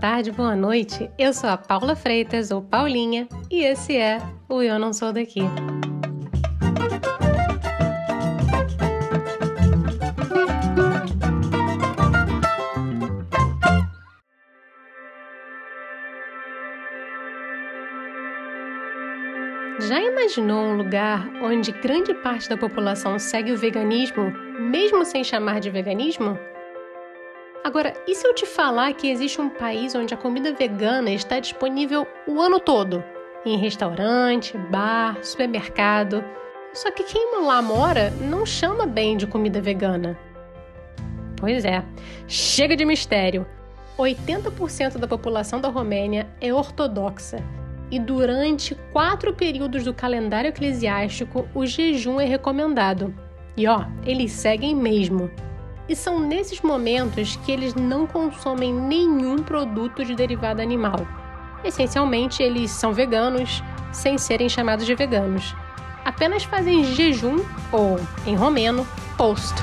tarde, boa noite. Eu sou a Paula Freitas, ou Paulinha, e esse é o Eu Não Sou Daqui. Já imaginou um lugar onde grande parte da população segue o veganismo, mesmo sem chamar de veganismo? Agora, e se eu te falar que existe um país onde a comida vegana está disponível o ano todo? Em restaurante, bar, supermercado. Só que quem lá mora não chama bem de comida vegana. Pois é, chega de mistério. 80% da população da Romênia é ortodoxa e durante quatro períodos do calendário eclesiástico o jejum é recomendado. E ó, eles seguem mesmo. E são nesses momentos que eles não consomem nenhum produto de derivado animal. Essencialmente, eles são veganos, sem serem chamados de veganos. Apenas fazem jejum, ou, em romeno, post.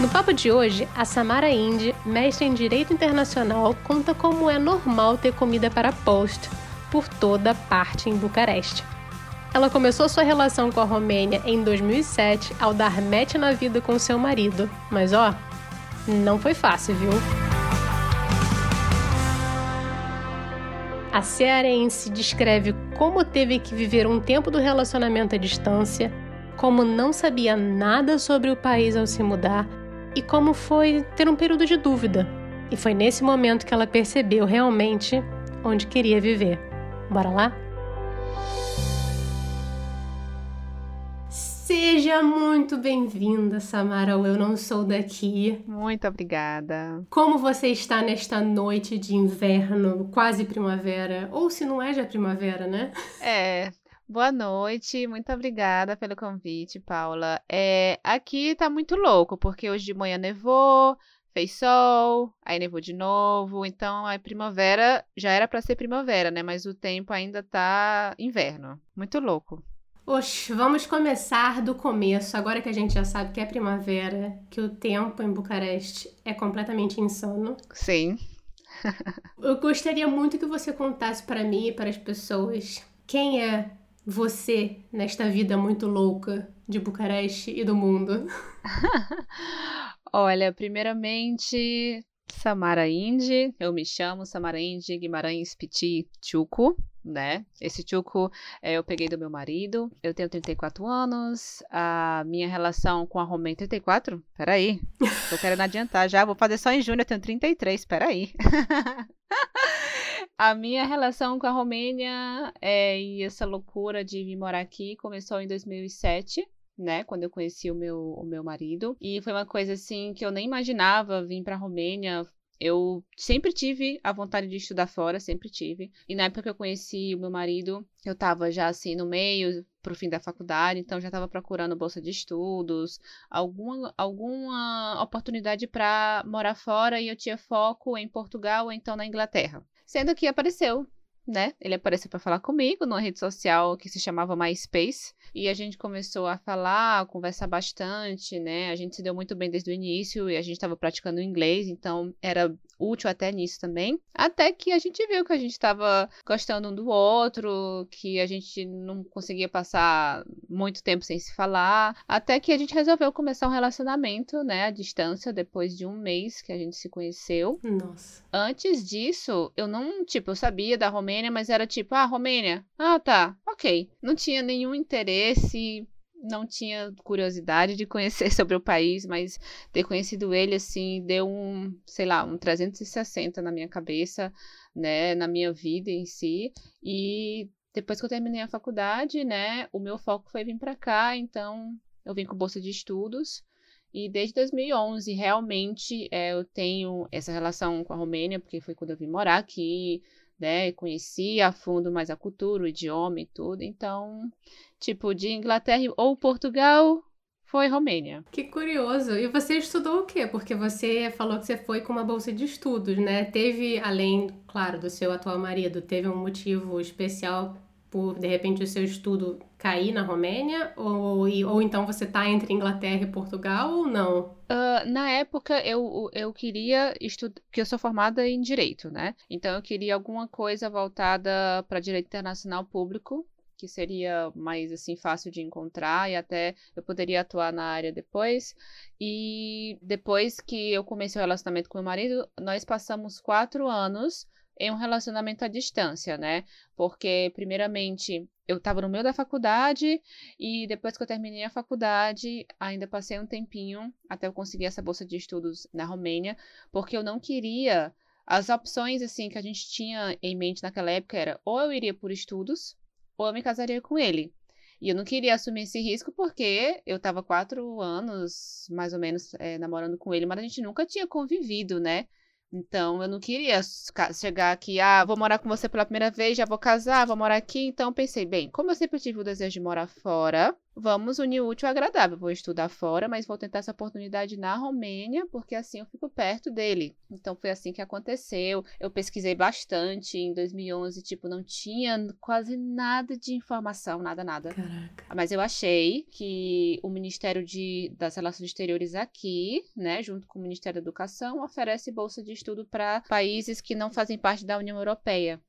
No papo de hoje, a Samara Indy, mestre em Direito Internacional, conta como é normal ter comida para post por toda parte em Bucareste. Ela começou sua relação com a Romênia em 2007 ao dar match na vida com seu marido, mas ó, não foi fácil, viu? A cearense descreve como teve que viver um tempo do relacionamento à distância, como não sabia nada sobre o país ao se mudar e como foi ter um período de dúvida. E foi nesse momento que ela percebeu realmente onde queria viver. Bora lá? Seja muito bem-vinda, Samara. Eu não sou daqui. Muito obrigada. Como você está nesta noite de inverno, quase primavera? Ou se não é já primavera, né? É, Boa noite, muito obrigada pelo convite, Paula. É, aqui tá muito louco, porque hoje de manhã nevou, fez sol, aí nevou de novo, então a primavera já era para ser primavera, né? Mas o tempo ainda tá inverno. Muito louco. Oxe, vamos começar do começo, agora que a gente já sabe que é primavera, que o tempo em Bucareste é completamente insano. Sim. Eu gostaria muito que você contasse para mim e para as pessoas quem é você nesta vida muito louca de Bucareste e do mundo? Olha, primeiramente, Samara Indy, eu me chamo Samara Indy Guimarães Piti Chuco, né? Esse Chuco é, eu peguei do meu marido, eu tenho 34 anos, a minha relação com a Romênia... 34? Peraí, tô querendo adiantar já, vou fazer só em junho, eu tenho 33, peraí. A minha relação com a Romênia é, e essa loucura de vir morar aqui começou em 2007. Né, quando eu conheci o meu, o meu marido. E foi uma coisa assim que eu nem imaginava vir para a Romênia. Eu sempre tive a vontade de estudar fora, sempre tive. E na época que eu conheci o meu marido, eu estava já assim no meio, pro fim da faculdade, então já estava procurando bolsa de estudos, alguma, alguma oportunidade para morar fora e eu tinha foco em Portugal ou então na Inglaterra. Sendo que apareceu, né? Ele apareceu para falar comigo numa rede social que se chamava MySpace. E a gente começou a falar, a conversar bastante, né? A gente se deu muito bem desde o início e a gente estava praticando inglês, então era útil até nisso também. Até que a gente viu que a gente estava gostando um do outro, que a gente não conseguia passar muito tempo sem se falar. Até que a gente resolveu começar um relacionamento, né, à distância, depois de um mês que a gente se conheceu. Nossa. Antes disso, eu não, tipo, eu sabia da Romênia, mas era tipo, ah, Romênia. Ah, tá, ok. Não tinha nenhum interesse não tinha curiosidade de conhecer sobre o país, mas ter conhecido ele, assim, deu um, sei lá, um 360 na minha cabeça, né, na minha vida em si. E depois que eu terminei a faculdade, né, o meu foco foi vir para cá, então eu vim com bolsa de estudos. E desde 2011, realmente, é, eu tenho essa relação com a Romênia, porque foi quando eu vim morar aqui, né? Conheci a fundo mais a cultura, o idioma e tudo. Então, tipo, de Inglaterra ou Portugal, foi Romênia. Que curioso. E você estudou o quê? Porque você falou que você foi com uma bolsa de estudos, né? Teve, além, claro, do seu atual marido, teve um motivo especial por de repente o seu estudo cair na Romênia? Ou, ou então você está entre Inglaterra e Portugal ou não? Uh, na época eu, eu queria estudar, porque eu sou formada em direito, né? Então eu queria alguma coisa voltada para direito internacional público, que seria mais assim fácil de encontrar e até eu poderia atuar na área depois. E depois que eu comecei o relacionamento com meu marido, nós passamos quatro anos em um relacionamento à distância, né? Porque, primeiramente, eu estava no meio da faculdade e depois que eu terminei a faculdade, ainda passei um tempinho até eu conseguir essa bolsa de estudos na Romênia, porque eu não queria. As opções, assim, que a gente tinha em mente naquela época era ou eu iria por estudos ou eu me casaria com ele. E eu não queria assumir esse risco porque eu estava quatro anos, mais ou menos, é, namorando com ele, mas a gente nunca tinha convivido, né? Então, eu não queria chegar aqui, ah, vou morar com você pela primeira vez, já vou casar, vou morar aqui. Então, pensei, bem, como eu sempre tive o desejo de morar fora, vamos unir o útil ao agradável. Vou estudar fora, mas vou tentar essa oportunidade na Romênia, porque assim eu fico perto dele. Então, foi assim que aconteceu. Eu pesquisei bastante em 2011, tipo, não tinha quase nada de informação, nada, nada. Caraca. Mas eu achei que o Ministério de, das Relações Exteriores aqui, né, junto com o Ministério da Educação, oferece bolsa de estudo para países que não fazem parte da União Europeia.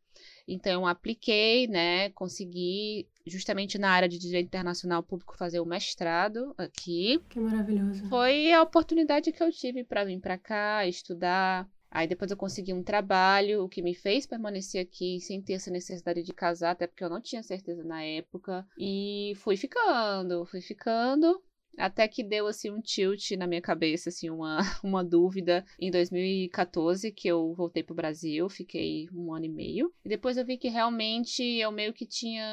Então, apliquei, né, consegui justamente na área de direito internacional público fazer o mestrado aqui. Que maravilhoso. Foi a oportunidade que eu tive para vir para cá, estudar. Aí depois eu consegui um trabalho, o que me fez permanecer aqui sem ter essa necessidade de casar, até porque eu não tinha certeza na época. E fui ficando, fui ficando. Até que deu assim um tilt na minha cabeça, assim, uma, uma dúvida em 2014, que eu voltei pro Brasil, fiquei um ano e meio. E depois eu vi que realmente eu meio que tinha.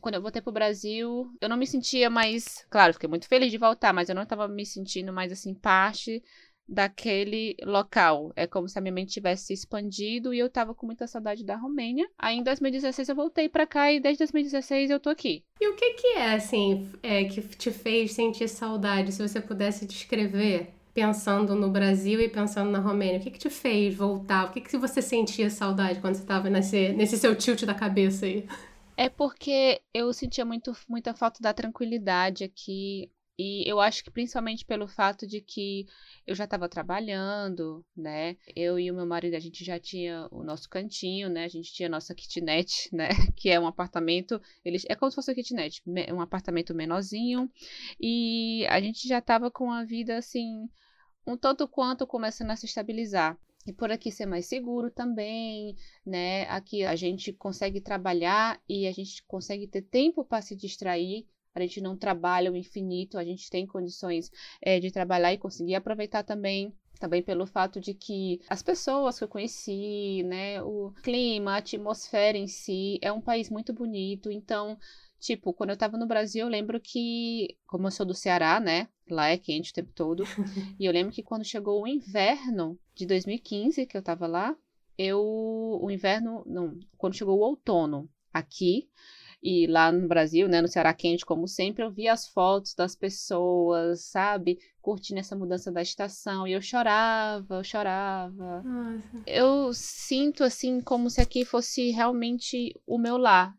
Quando eu voltei pro Brasil, eu não me sentia mais. Claro, fiquei muito feliz de voltar, mas eu não estava me sentindo mais assim, parte daquele local. É como se a minha mente tivesse expandido e eu tava com muita saudade da Romênia. Aí em 2016 eu voltei para cá e desde 2016 eu tô aqui. E o que que é, assim, é, que te fez sentir saudade? Se você pudesse descrever, pensando no Brasil e pensando na Romênia, o que que te fez voltar? O que que você sentia saudade quando você tava nesse, nesse seu tilt da cabeça aí? É porque eu sentia muito, muita falta da tranquilidade aqui. E eu acho que principalmente pelo fato de que eu já estava trabalhando, né? Eu e o meu marido, a gente já tinha o nosso cantinho, né? A gente tinha a nossa kitnet, né? Que é um apartamento, ele é como se fosse uma kitnet, um apartamento menorzinho. E a gente já estava com a vida assim, um tanto quanto começando a se estabilizar. E por aqui ser mais seguro também, né? Aqui a gente consegue trabalhar e a gente consegue ter tempo para se distrair a gente não trabalha o infinito, a gente tem condições é, de trabalhar e conseguir aproveitar também também pelo fato de que as pessoas que eu conheci, né, o clima, a atmosfera em si, é um país muito bonito. Então, tipo, quando eu tava no Brasil, eu lembro que, como eu sou do Ceará, né, lá é quente o tempo todo, e eu lembro que quando chegou o inverno de 2015, que eu tava lá, eu, o inverno, não, quando chegou o outono aqui, e lá no Brasil, né, no Ceará quente, como sempre, eu via as fotos das pessoas, sabe, curtindo essa mudança da estação, e eu chorava, eu chorava. Nossa. Eu sinto assim como se aqui fosse realmente o meu lar,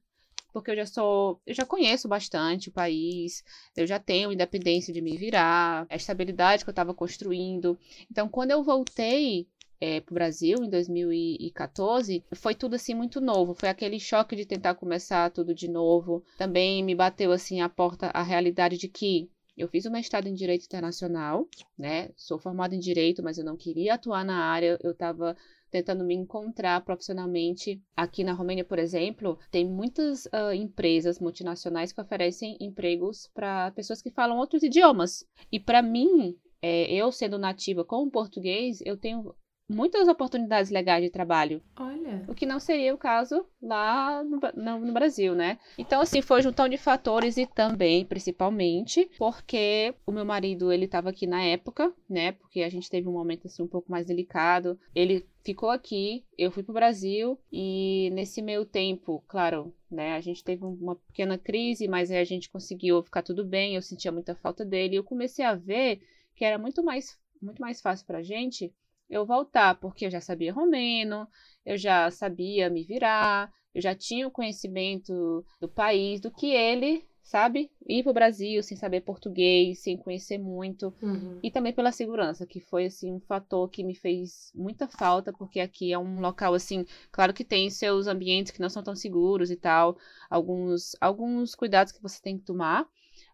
porque eu já sou, eu já conheço bastante o país, eu já tenho independência de me virar, a estabilidade que eu estava construindo. Então, quando eu voltei é, para o Brasil em 2014, foi tudo assim muito novo. Foi aquele choque de tentar começar tudo de novo. Também me bateu assim a porta a realidade de que eu fiz o mestrado em Direito Internacional, né? Sou formada em Direito, mas eu não queria atuar na área. Eu estava tentando me encontrar profissionalmente. Aqui na Romênia, por exemplo, tem muitas uh, empresas multinacionais que oferecem empregos para pessoas que falam outros idiomas. E para mim, é, eu sendo nativa com o português, eu tenho muitas oportunidades legais de trabalho. Olha. O que não seria o caso lá no, no, no, Brasil, né? Então, assim, foi juntão de fatores e também, principalmente, porque o meu marido, ele estava aqui na época, né? Porque a gente teve um momento, assim, um pouco mais delicado. Ele ficou aqui, eu fui pro Brasil e nesse meio tempo, claro, né? A gente teve uma pequena crise, mas aí a gente conseguiu ficar tudo bem. Eu sentia muita falta dele e eu comecei a ver que era muito mais, muito mais fácil pra gente eu voltar, porque eu já sabia romeno, eu já sabia me virar, eu já tinha o conhecimento do país, do que ele sabe? Ir para o Brasil sem saber português, sem conhecer muito. Uhum. E também pela segurança, que foi, assim, um fator que me fez muita falta, porque aqui é um local, assim, claro que tem seus ambientes que não são tão seguros e tal, alguns, alguns cuidados que você tem que tomar,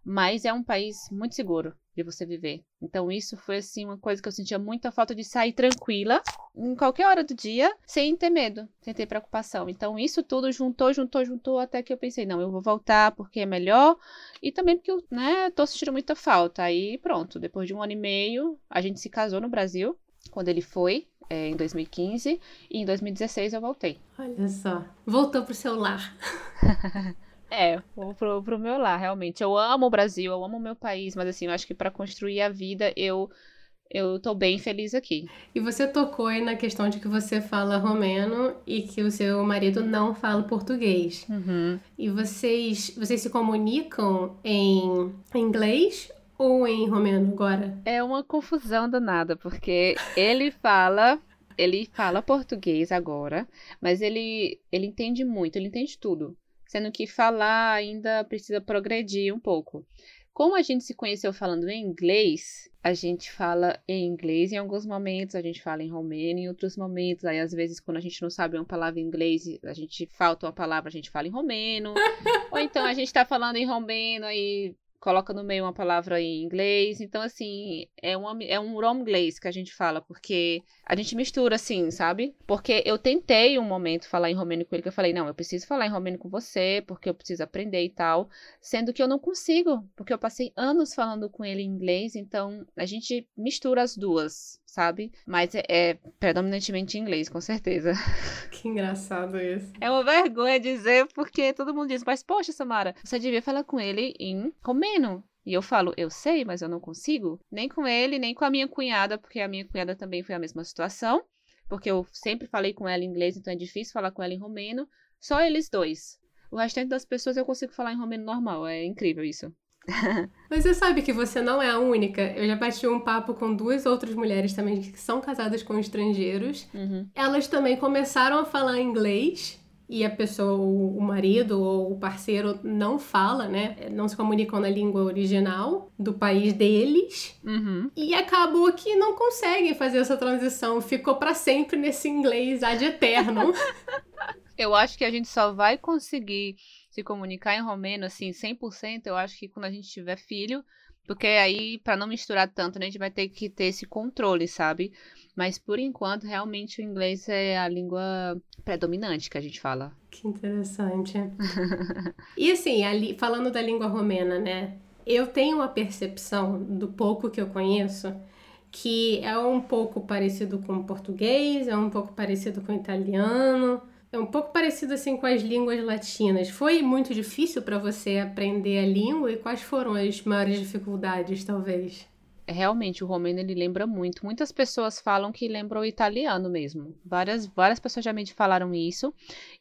mas é um país muito seguro de você viver. Então isso foi assim uma coisa que eu sentia muita falta de sair tranquila em qualquer hora do dia, sem ter medo, sem ter preocupação. Então isso tudo juntou, juntou, juntou até que eu pensei, não, eu vou voltar porque é melhor e também porque eu, né, tô sentindo muita falta. Aí pronto, depois de um ano e meio, a gente se casou no Brasil, quando ele foi, é, em 2015, e em 2016 eu voltei. Olha só, voltou pro seu lar. É, vou pro, pro meu lar, realmente. Eu amo o Brasil, eu amo o meu país, mas assim, eu acho que para construir a vida eu eu tô bem feliz aqui. E você tocou aí na questão de que você fala romeno e que o seu marido não fala português. Uhum. E vocês, vocês se comunicam em inglês ou em romeno agora? É uma confusão danada, porque ele fala ele fala português agora, mas ele ele entende muito, ele entende tudo sendo que falar ainda precisa progredir um pouco. Como a gente se conheceu falando em inglês, a gente fala em inglês em alguns momentos, a gente fala em romeno em outros momentos. Aí, às vezes, quando a gente não sabe uma palavra em inglês, a gente falta uma palavra, a gente fala em romeno. Ou então a gente tá falando em romeno, aí coloca no meio uma palavra em inglês. Então, assim, é, uma, é um romglês que a gente fala, porque a gente mistura, assim, sabe? Porque eu tentei um momento falar em romeno com ele, que eu falei, não, eu preciso falar em romeno com você, porque eu preciso aprender e tal. Sendo que eu não consigo, porque eu passei anos falando com ele em inglês, então a gente mistura as duas, sabe? Mas é, é predominantemente em inglês, com certeza. Que engraçado isso. É uma vergonha dizer, porque todo mundo diz, mas poxa, Samara, você devia falar com ele em romeno. E eu falo, eu sei, mas eu não consigo. Nem com ele, nem com a minha cunhada, porque a minha cunhada também foi a mesma situação. Porque eu sempre falei com ela em inglês, então é difícil falar com ela em romeno. Só eles dois. O restante das pessoas eu consigo falar em romeno normal. É incrível isso. Mas você sabe que você não é a única. Eu já bati um papo com duas outras mulheres também que são casadas com estrangeiros. Uhum. Elas também começaram a falar inglês e a pessoa, o marido ou o parceiro não fala, né? Não se comunicam na língua original do país deles. Uhum. E acabou que não conseguem fazer essa transição. Ficou para sempre nesse inglês ad eterno. Eu acho que a gente só vai conseguir se comunicar em romeno, assim, 100%, eu acho que quando a gente tiver filho, porque aí, para não misturar tanto, né, a gente vai ter que ter esse controle, sabe? Mas por enquanto, realmente o inglês é a língua predominante que a gente fala. Que interessante. e assim, ali, falando da língua romena, né? Eu tenho uma percepção do pouco que eu conheço que é um pouco parecido com o português, é um pouco parecido com o italiano, é um pouco parecido assim com as línguas latinas. Foi muito difícil para você aprender a língua e quais foram as maiores dificuldades, talvez? Realmente, o romeno ele lembra muito. Muitas pessoas falam que lembra o italiano mesmo. Várias, várias pessoas já me falaram isso.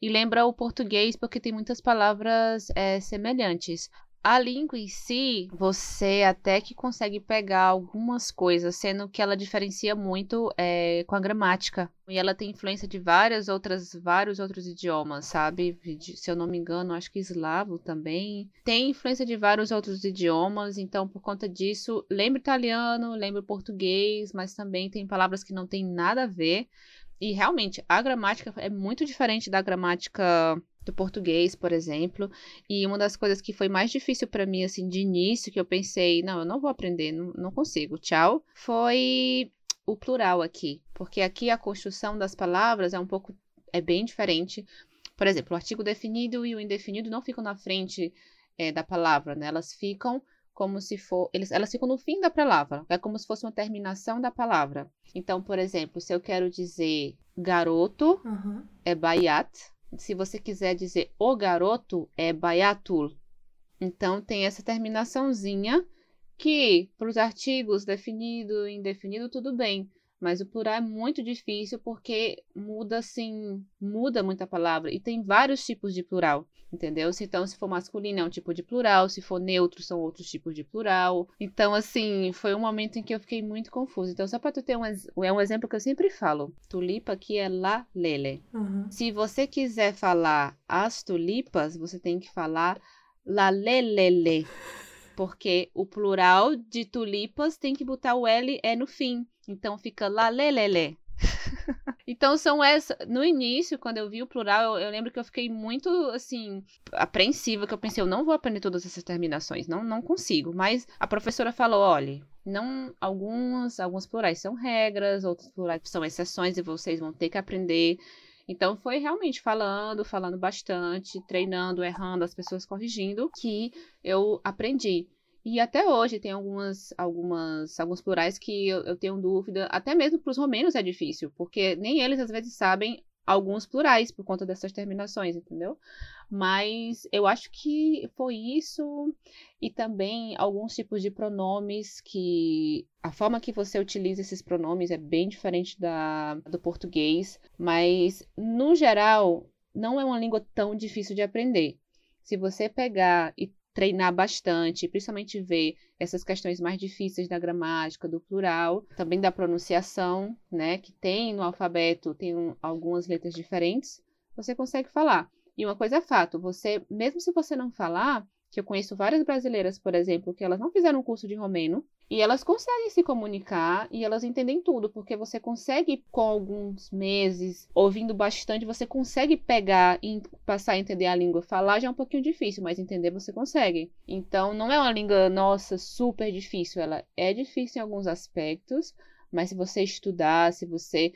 E lembra o português porque tem muitas palavras é, semelhantes. A língua em si, você até que consegue pegar algumas coisas, sendo que ela diferencia muito é, com a gramática. E ela tem influência de várias outras, vários outros idiomas, sabe? Se eu não me engano, acho que eslavo também. Tem influência de vários outros idiomas, então por conta disso, lembra italiano, lembra português, mas também tem palavras que não tem nada a ver. E realmente, a gramática é muito diferente da gramática do português, por exemplo. E uma das coisas que foi mais difícil para mim, assim, de início, que eu pensei, não, eu não vou aprender, não, não consigo, tchau, foi o plural aqui. Porque aqui a construção das palavras é um pouco, é bem diferente. Por exemplo, o artigo definido e o indefinido não ficam na frente é, da palavra, né? Elas ficam como se for. Eles, elas ficam no fim da palavra. É como se fosse uma terminação da palavra. Então, por exemplo, se eu quero dizer garoto, uhum. é baiat se você quiser dizer o garoto, é baiatul. Então, tem essa terminaçãozinha que, para os artigos definido e indefinido, tudo bem. Mas o plural é muito difícil porque muda assim, muda muita palavra. E tem vários tipos de plural, entendeu? Então, se for masculino é um tipo de plural, se for neutro são outros tipos de plural. Então, assim, foi um momento em que eu fiquei muito confusa. Então, só para tu ter um, é um exemplo que eu sempre falo. Tulipa aqui é la lele. Uhum. Se você quiser falar as tulipas, você tem que falar la lelele porque o plural de tulipas tem que botar o L é no fim. Então fica lalelele. então são essas. No início, quando eu vi o plural, eu, eu, lembro que eu fiquei muito assim apreensiva, que eu pensei, eu não vou aprender todas essas terminações, não, não consigo. Mas a professora falou, olhe, não algumas, alguns plurais são regras, outros plurais são exceções e vocês vão ter que aprender. Então foi realmente falando, falando bastante, treinando, errando, as pessoas corrigindo, que eu aprendi. E até hoje tem algumas, algumas, alguns plurais que eu, eu tenho dúvida. Até mesmo para os romenos é difícil, porque nem eles às vezes sabem alguns plurais por conta dessas terminações, entendeu? Mas eu acho que foi isso e também alguns tipos de pronomes que a forma que você utiliza esses pronomes é bem diferente da do português, mas no geral não é uma língua tão difícil de aprender. Se você pegar e treinar bastante, principalmente ver essas questões mais difíceis da gramática, do plural, também da pronunciação, né, que tem no alfabeto, tem um, algumas letras diferentes, você consegue falar. E uma coisa é fato, você, mesmo se você não falar, que eu conheço várias brasileiras, por exemplo, que elas não fizeram um curso de romeno e elas conseguem se comunicar e elas entendem tudo, porque você consegue, com alguns meses, ouvindo bastante, você consegue pegar e passar a entender a língua. Falar já é um pouquinho difícil, mas entender você consegue. Então, não é uma língua, nossa, super difícil. Ela é difícil em alguns aspectos, mas se você estudar, se você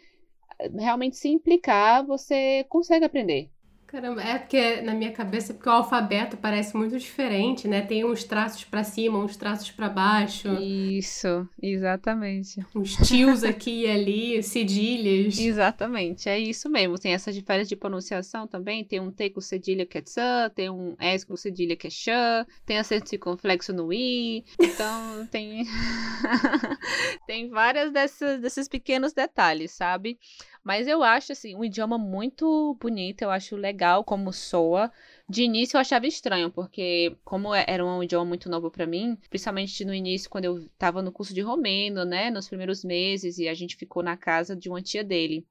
eh, realmente se implicar, você consegue aprender. Caramba, é porque na minha cabeça, porque o alfabeto parece muito diferente, né? Tem uns traços para cima, uns traços para baixo. Isso, exatamente. Uns tios aqui e ali, cedilhas. Exatamente, é isso mesmo. Tem essa diferença de pronunciação também. Tem um T com cedilha que é tsa, tem um S com cedilha que é xã, tem acento circunflexo no i. Então, tem tem várias dessas, desses pequenos detalhes, sabe? Mas eu acho, assim, um idioma muito bonito, eu acho legal como soa. De início eu achava estranho, porque como é, era um idioma muito novo para mim, principalmente no início, quando eu tava no curso de romeno, né, nos primeiros meses, e a gente ficou na casa de uma tia dele.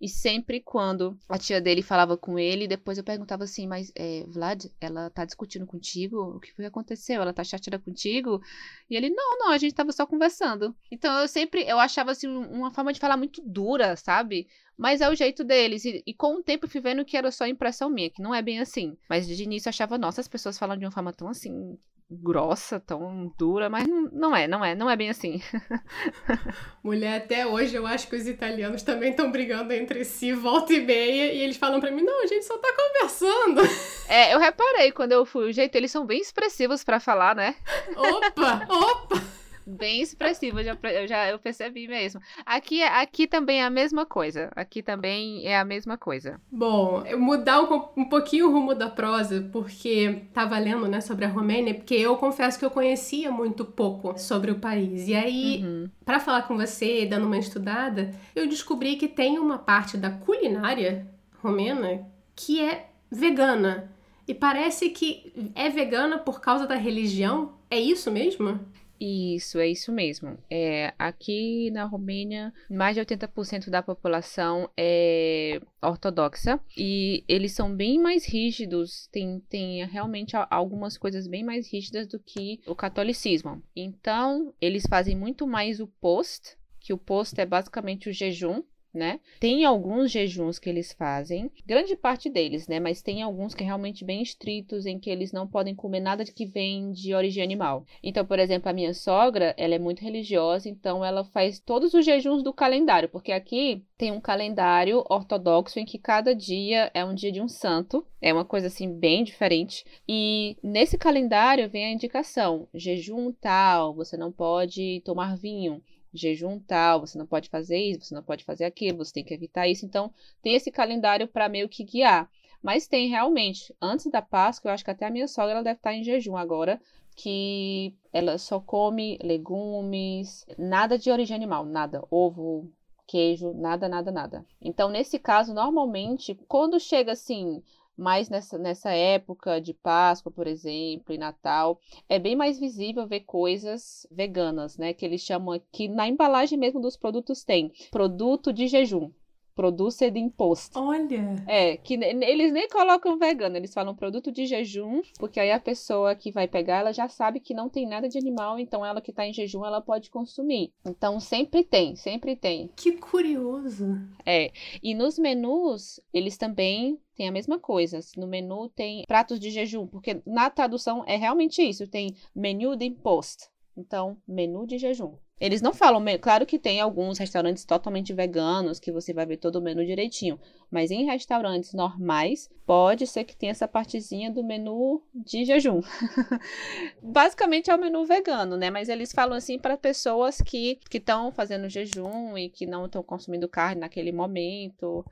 E sempre quando a tia dele falava com ele, depois eu perguntava assim, mas é, Vlad, ela tá discutindo contigo? O que foi que aconteceu? Ela tá chateada contigo? E ele, não, não, a gente tava só conversando. Então eu sempre, eu achava assim, uma forma de falar muito dura, sabe? Mas é o jeito deles. E, e, com o tempo eu fui vendo que era só impressão minha, que não é bem assim. Mas de início eu achava, nossa, as pessoas falam de uma forma tão assim, grossa, tão dura, mas não, é, não é, não é bem assim. Mulher, até hoje eu acho que os italianos também estão brigando entre si, volta e meia, e eles falam para mim: não, a gente só tá conversando. É, eu reparei quando eu fui, o jeito, eles são bem expressivos para falar, né? Opa, opa! Bem expressiva, já, eu já eu percebi mesmo. Aqui, aqui também é a mesma coisa. Aqui também é a mesma coisa. Bom, mudar um, um pouquinho o rumo da prosa, porque tava lendo, né, sobre a Romênia, porque eu confesso que eu conhecia muito pouco sobre o país. E aí, uhum. para falar com você, dando uma estudada, eu descobri que tem uma parte da culinária romena que é vegana. E parece que é vegana por causa da religião. É isso mesmo? Isso, é isso mesmo. É, aqui na Romênia, mais de 80% da população é ortodoxa e eles são bem mais rígidos, tem, tem realmente algumas coisas bem mais rígidas do que o catolicismo. Então, eles fazem muito mais o post, que o post é basicamente o jejum, né? Tem alguns jejuns que eles fazem, grande parte deles, né? Mas tem alguns que é realmente bem estritos, em que eles não podem comer nada que vem de origem animal. Então, por exemplo, a minha sogra, ela é muito religiosa, então ela faz todos os jejuns do calendário, porque aqui tem um calendário ortodoxo em que cada dia é um dia de um santo. É uma coisa assim bem diferente. E nesse calendário vem a indicação: jejum tal, você não pode tomar vinho jejum tal, você não pode fazer isso, você não pode fazer aquilo, você tem que evitar isso. Então, tem esse calendário para meio que guiar. Mas tem realmente, antes da Páscoa, eu acho que até a minha sogra ela deve estar em jejum agora, que ela só come legumes, nada de origem animal, nada, ovo, queijo, nada, nada, nada. Então, nesse caso, normalmente, quando chega assim, mais nessa, nessa época de Páscoa, por exemplo, e Natal, é bem mais visível ver coisas veganas, né? Que eles chamam que na embalagem mesmo dos produtos tem produto de jejum producer de imposto. Olha! É, que eles nem colocam vegano, eles falam produto de jejum, porque aí a pessoa que vai pegar, ela já sabe que não tem nada de animal, então ela que tá em jejum, ela pode consumir. Então sempre tem, sempre tem. Que curioso! É, e nos menus, eles também tem a mesma coisa. No menu tem pratos de jejum, porque na tradução é realmente isso, tem menu de imposto. Então, menu de jejum. Eles não falam, claro que tem alguns restaurantes totalmente veganos que você vai ver todo o menu direitinho, mas em restaurantes normais pode ser que tenha essa partezinha do menu de jejum. Basicamente é o menu vegano, né? Mas eles falam assim para pessoas que estão fazendo jejum e que não estão consumindo carne naquele momento.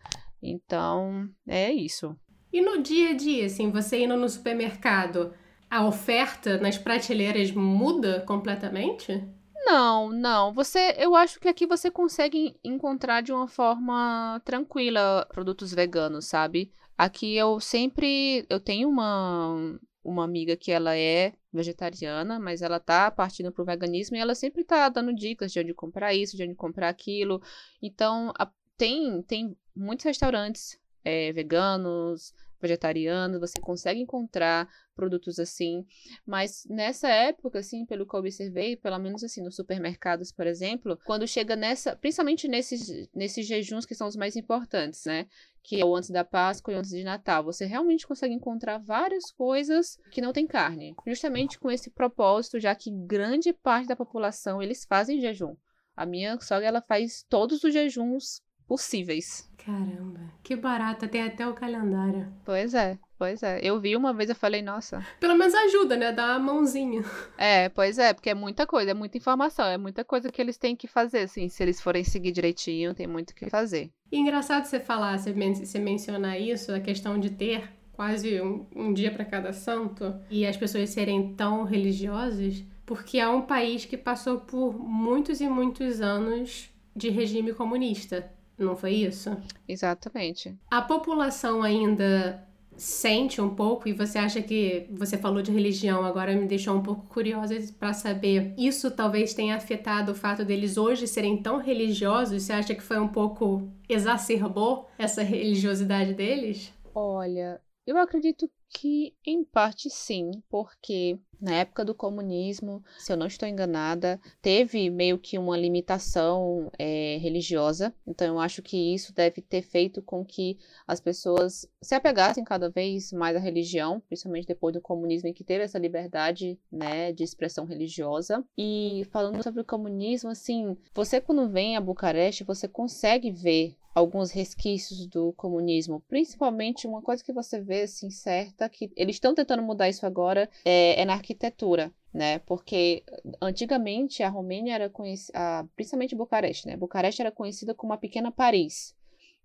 Então, é isso. E no dia a dia, assim, você indo no supermercado, a oferta nas prateleiras muda completamente? Não, não. Você, eu acho que aqui você consegue encontrar de uma forma tranquila produtos veganos, sabe? Aqui eu sempre, eu tenho uma uma amiga que ela é vegetariana, mas ela tá partindo pro veganismo e ela sempre tá dando dicas de onde comprar isso, de onde comprar aquilo. Então, a, tem tem muitos restaurantes é, veganos, vegetariano, você consegue encontrar produtos assim, mas nessa época, assim, pelo que eu observei, pelo menos assim, nos supermercados, por exemplo, quando chega nessa, principalmente nesses, nesses jejuns que são os mais importantes, né, que é o antes da Páscoa e antes de Natal, você realmente consegue encontrar várias coisas que não tem carne, justamente com esse propósito, já que grande parte da população, eles fazem jejum. A minha sogra, ela faz todos os jejuns possíveis. Caramba, que barata, tem até o calendário. Pois é, pois é. Eu vi uma vez, eu falei, nossa. Pelo menos ajuda, né? Dá uma mãozinha. É, pois é, porque é muita coisa, é muita informação, é muita coisa que eles têm que fazer, assim. Se eles forem seguir direitinho, tem muito o que fazer. E engraçado você falar, você, men você mencionar isso, a questão de ter quase um, um dia para cada santo e as pessoas serem tão religiosas, porque é um país que passou por muitos e muitos anos de regime comunista. Não foi isso? Exatamente. A população ainda sente um pouco e você acha que você falou de religião agora me deixou um pouco curiosa para saber isso talvez tenha afetado o fato deles hoje serem tão religiosos você acha que foi um pouco exacerbou essa religiosidade deles olha eu acredito que em parte sim porque na época do comunismo, se eu não estou enganada, teve meio que uma limitação é, religiosa. Então, eu acho que isso deve ter feito com que as pessoas se apegassem cada vez mais à religião, principalmente depois do comunismo, em que teve essa liberdade né, de expressão religiosa. E falando sobre o comunismo, assim, você quando vem a Bucareste, você consegue ver alguns resquícios do comunismo, principalmente uma coisa que você vê assim certa que eles estão tentando mudar isso agora é, é na arquitetura, né? Porque antigamente a Romênia era conhecida, principalmente Bucareste, né? Bucareste era conhecida como a pequena Paris.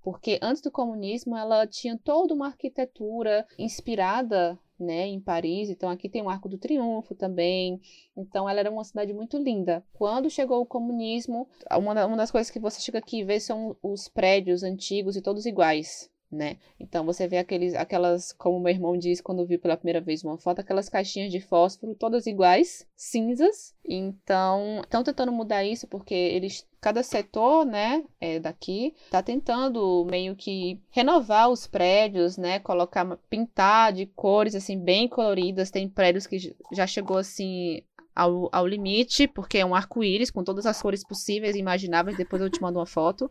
Porque antes do comunismo ela tinha toda uma arquitetura inspirada né, em Paris. Então aqui tem o Arco do Triunfo também. Então ela era uma cidade muito linda. Quando chegou o comunismo, uma, das coisas que você chega aqui e vê são os prédios antigos e todos iguais né? Então você vê aqueles, aquelas, como meu irmão disse quando viu pela primeira vez uma foto, aquelas caixinhas de fósforo todas iguais, cinzas. Então, estão tentando mudar isso porque eles, cada setor, né, é, daqui, tá tentando meio que renovar os prédios, né, colocar, pintar de cores assim bem coloridas. Tem prédios que já chegou assim ao, ao limite, porque é um arco-íris com todas as cores possíveis e imagináveis. Depois eu te mando uma foto.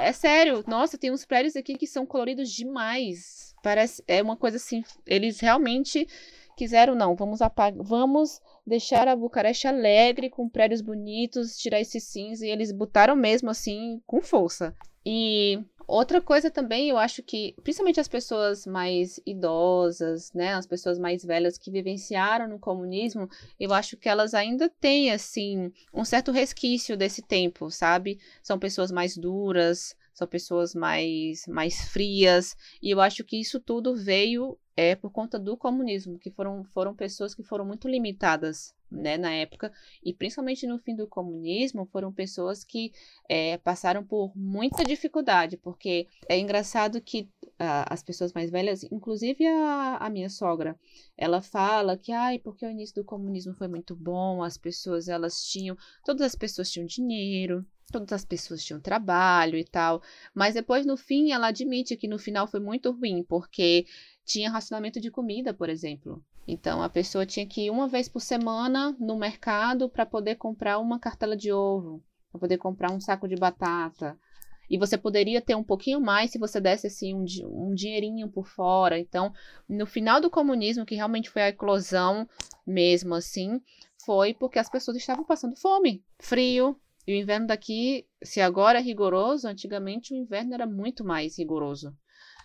É sério, nossa, tem uns prédios aqui que são coloridos demais. Parece, é uma coisa assim, eles realmente quiseram, não, vamos apagar, vamos deixar a Bucareste alegre, com prédios bonitos, tirar esse cinza, e eles botaram mesmo assim, com força. E Outra coisa também, eu acho que, principalmente as pessoas mais idosas, né, as pessoas mais velhas que vivenciaram no comunismo, eu acho que elas ainda têm, assim, um certo resquício desse tempo, sabe? São pessoas mais duras, são pessoas mais, mais frias, e eu acho que isso tudo veio é por conta do comunismo, que foram, foram pessoas que foram muito limitadas né, na época, e principalmente no fim do comunismo, foram pessoas que é, passaram por muita dificuldade, porque é engraçado que as pessoas mais velhas, inclusive a, a, minha sogra, ela fala que, ai, porque o início do comunismo foi muito bom, as pessoas, elas tinham, todas as pessoas tinham dinheiro, todas as pessoas tinham trabalho e tal, mas depois no fim ela admite que no final foi muito ruim, porque tinha racionamento de comida, por exemplo. Então a pessoa tinha que ir uma vez por semana no mercado para poder comprar uma cartela de ovo, para poder comprar um saco de batata. E você poderia ter um pouquinho mais se você desse assim um, um dinheirinho por fora. Então, no final do comunismo, que realmente foi a eclosão mesmo assim, foi porque as pessoas estavam passando fome, frio, e o inverno daqui, se agora é rigoroso, antigamente o inverno era muito mais rigoroso.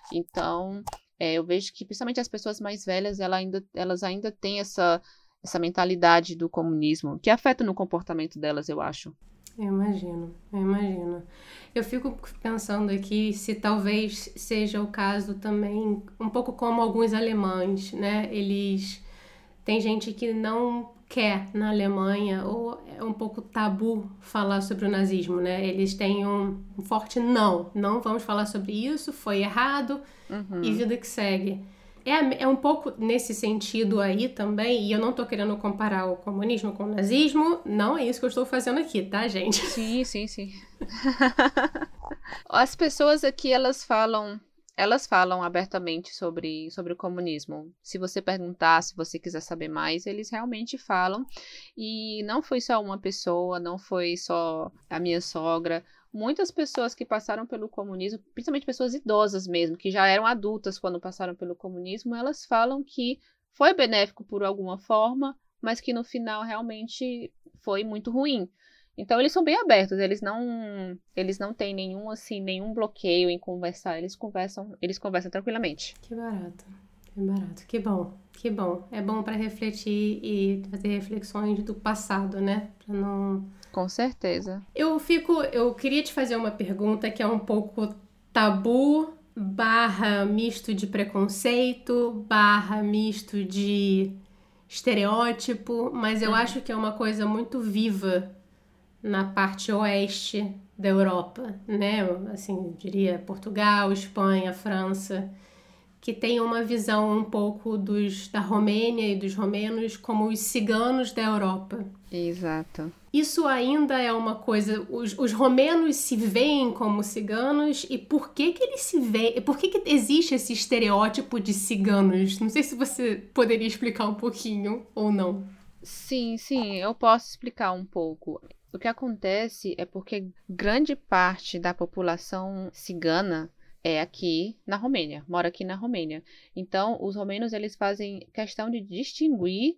Então, é, eu vejo que principalmente as pessoas mais velhas, ela ainda, elas ainda têm essa, essa mentalidade do comunismo, que afeta no comportamento delas, eu acho. Eu imagino, eu imagino. Eu fico pensando aqui se talvez seja o caso também, um pouco como alguns alemães, né? Eles. Tem gente que não quer na Alemanha, ou é um pouco tabu falar sobre o nazismo, né? Eles têm um, forte não, não vamos falar sobre isso, foi errado uhum. e vida que segue. É, é um pouco nesse sentido aí também, e eu não tô querendo comparar o comunismo com o nazismo, não é isso que eu estou fazendo aqui, tá, gente? Sim, sim, sim. As pessoas aqui, elas falam elas falam abertamente sobre, sobre o comunismo. Se você perguntar, se você quiser saber mais, eles realmente falam. E não foi só uma pessoa, não foi só a minha sogra. Muitas pessoas que passaram pelo comunismo, principalmente pessoas idosas mesmo, que já eram adultas quando passaram pelo comunismo, elas falam que foi benéfico por alguma forma, mas que no final realmente foi muito ruim. Então eles são bem abertos, eles não eles não têm nenhum assim, nenhum bloqueio em conversar, eles conversam, eles conversam tranquilamente. Que barato. Que barato. Que bom. Que bom. É bom para refletir e fazer reflexões do passado, né? Para não Com certeza. Eu fico, eu queria te fazer uma pergunta que é um pouco tabu barra misto de preconceito, barra misto de estereótipo, mas eu uhum. acho que é uma coisa muito viva na parte oeste da Europa, né? Assim, diria Portugal, Espanha, França, que tem uma visão um pouco dos da Romênia e dos romenos como os ciganos da Europa. Exato. Isso ainda é uma coisa. Os, os romenos se veem como ciganos e por que que eles se veem? Por que que existe esse estereótipo de ciganos? Não sei se você poderia explicar um pouquinho ou não. Sim, sim, eu posso explicar um pouco. O que acontece é porque grande parte da população cigana é aqui na Romênia, mora aqui na Romênia. Então, os romenos eles fazem questão de distinguir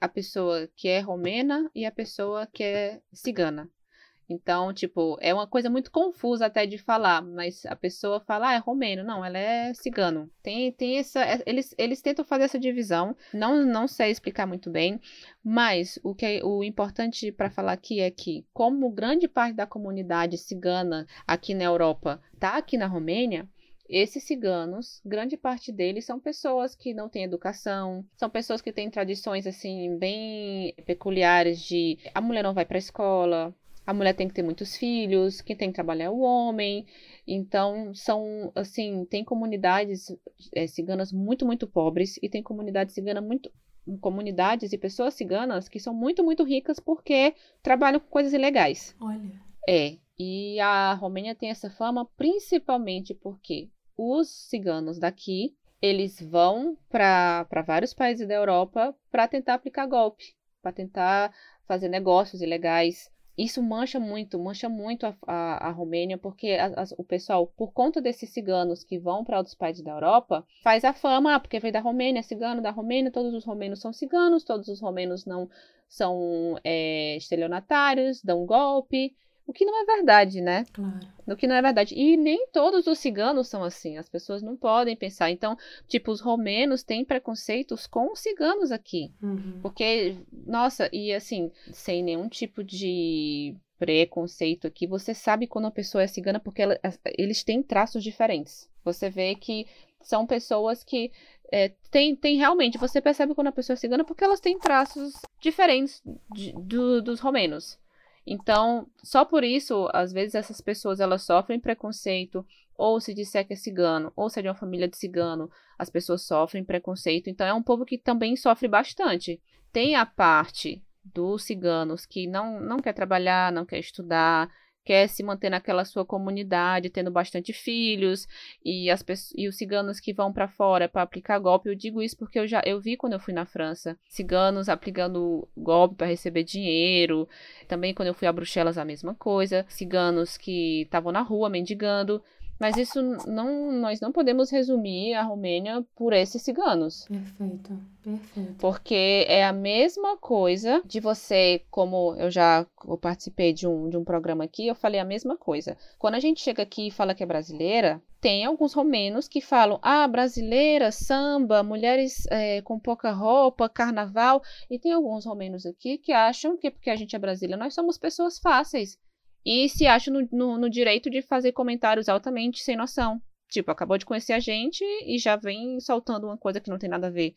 a pessoa que é romena e a pessoa que é cigana. Então, tipo, é uma coisa muito confusa até de falar, mas a pessoa fala, ah, é romeno. Não, ela é cigano. Tem, tem essa. É, eles, eles tentam fazer essa divisão. Não, não sei explicar muito bem, mas o que é, o importante para falar aqui é que, como grande parte da comunidade cigana aqui na Europa está aqui na Romênia, esses ciganos, grande parte deles são pessoas que não têm educação, são pessoas que têm tradições assim bem peculiares de a mulher não vai para a escola, a mulher tem que ter muitos filhos, quem tem que trabalhar é o homem. Então, são, assim, tem comunidades é, ciganas muito, muito pobres e tem comunidades ciganas muito comunidades e pessoas ciganas que são muito, muito ricas porque trabalham com coisas ilegais. Olha. É. E a Romênia tem essa fama principalmente porque os ciganos daqui, eles vão para vários países da Europa para tentar aplicar golpe, para tentar fazer negócios ilegais, isso mancha muito, mancha muito a, a, a Romênia, porque a, o pessoal, por conta desses ciganos que vão para outros países da Europa, faz a fama, ah, porque veio da Romênia, cigano da Romênia, todos os romenos são ciganos, todos os romenos não são é, estelionatários, dão golpe. O que não é verdade, né? Claro. O que não é verdade. E nem todos os ciganos são assim. As pessoas não podem pensar. Então, tipo, os romenos têm preconceitos com os ciganos aqui. Uhum. Porque, nossa, e assim, sem nenhum tipo de preconceito aqui, você sabe quando a pessoa é cigana porque ela, eles têm traços diferentes. Você vê que são pessoas que É, tem, tem realmente, você percebe quando a pessoa é cigana porque elas têm traços diferentes de, do, dos romenos. Então, só por isso, às vezes essas pessoas elas sofrem preconceito, ou se disser que é cigano, ou se é de uma família de cigano, as pessoas sofrem preconceito. Então, é um povo que também sofre bastante. Tem a parte dos ciganos que não, não quer trabalhar, não quer estudar, quer se manter naquela sua comunidade, tendo bastante filhos, e, as e os ciganos que vão para fora para aplicar golpe. Eu digo isso porque eu já eu vi quando eu fui na França, ciganos aplicando golpe para receber dinheiro. Também quando eu fui a Bruxelas a mesma coisa, ciganos que estavam na rua mendigando. Mas isso não, nós não podemos resumir a Romênia por esses ciganos. Perfeito, perfeito. Porque é a mesma coisa de você, como eu já eu participei de um, de um programa aqui, eu falei a mesma coisa. Quando a gente chega aqui e fala que é brasileira, tem alguns romenos que falam, ah, brasileira, samba, mulheres é, com pouca roupa, carnaval. E tem alguns romenos aqui que acham que porque a gente é brasileira, nós somos pessoas fáceis e se acha no, no, no direito de fazer comentários altamente sem noção. Tipo, acabou de conhecer a gente e já vem soltando uma coisa que não tem nada a ver.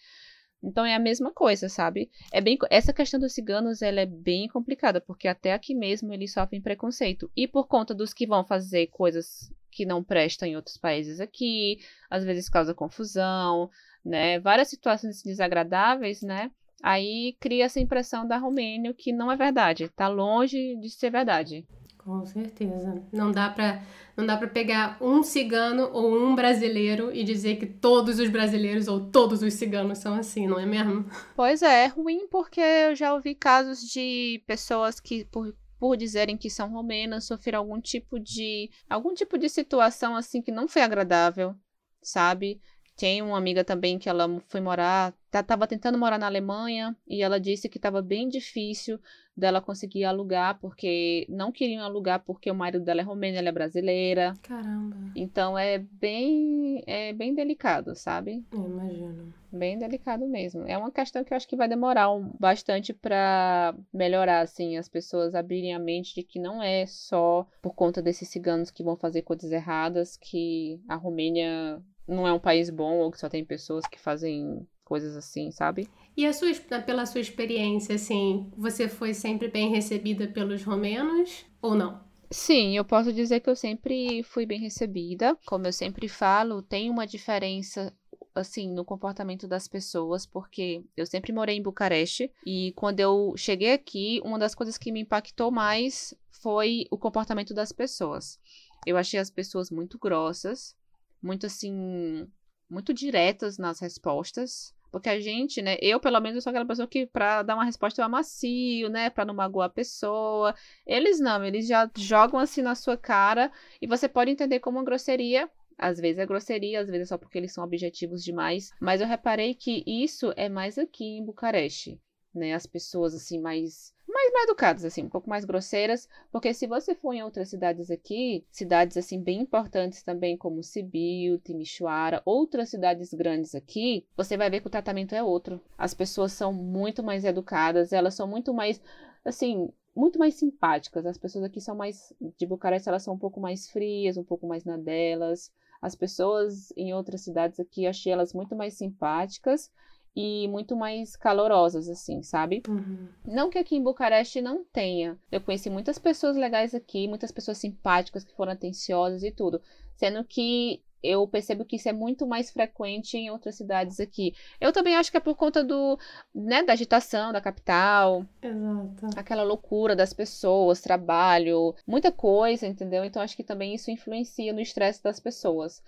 Então é a mesma coisa, sabe? É bem essa questão dos ciganos, ela é bem complicada, porque até aqui mesmo eles sofrem preconceito. E por conta dos que vão fazer coisas que não prestam em outros países aqui, às vezes causa confusão, né? Várias situações desagradáveis, né? Aí cria essa impressão da Romênia que não é verdade, tá longe de ser verdade. Com certeza. Não dá para não dá para pegar um cigano ou um brasileiro e dizer que todos os brasileiros ou todos os ciganos são assim, não é mesmo? Pois é, é ruim porque eu já ouvi casos de pessoas que por por dizerem que são romenas sofreram algum tipo de algum tipo de situação assim que não foi agradável, sabe? Tem uma amiga também que ela foi morar, estava tentando morar na Alemanha e ela disse que estava bem difícil dela conseguir alugar porque não queriam alugar porque o marido dela é romeno, ela é brasileira. Caramba. Então é bem é bem delicado, sabe? Eu imagino. Bem delicado mesmo. É uma questão que eu acho que vai demorar um, bastante para melhorar assim, as pessoas abrirem a mente de que não é só por conta desses ciganos que vão fazer coisas erradas que a Romênia não é um país bom ou que só tem pessoas que fazem coisas assim, sabe? E a sua, pela sua experiência, assim, você foi sempre bem recebida pelos romenos ou não? Sim, eu posso dizer que eu sempre fui bem recebida. Como eu sempre falo, tem uma diferença assim no comportamento das pessoas, porque eu sempre morei em Bucareste e quando eu cheguei aqui, uma das coisas que me impactou mais foi o comportamento das pessoas. Eu achei as pessoas muito grossas, muito assim, muito diretas nas respostas. Porque a gente, né, eu pelo menos sou aquela pessoa que para dar uma resposta eu amacio, né, para não magoar a pessoa. Eles não, eles já jogam assim na sua cara e você pode entender como uma grosseria. Às vezes é grosseria, às vezes é só porque eles são objetivos demais. Mas eu reparei que isso é mais aqui em Bucareste, né? As pessoas assim mais mais mal educadas, assim, um pouco mais grosseiras, porque se você for em outras cidades aqui, cidades assim bem importantes também, como Sibiu, Timișoara, outras cidades grandes aqui, você vai ver que o tratamento é outro. As pessoas são muito mais educadas, elas são muito mais, assim, muito mais simpáticas. As pessoas aqui são mais, de Bucareste, elas são um pouco mais frias, um pouco mais na delas. As pessoas em outras cidades aqui, achei elas muito mais simpáticas e muito mais calorosas, assim, sabe? Uhum. Não que aqui em Bucareste não tenha. Eu conheci muitas pessoas legais aqui, muitas pessoas simpáticas que foram atenciosas e tudo. Sendo que eu percebo que isso é muito mais frequente em outras cidades aqui. Eu também acho que é por conta do, né, da agitação da capital. Exato. Aquela loucura das pessoas, trabalho, muita coisa, entendeu? Então acho que também isso influencia no estresse das pessoas.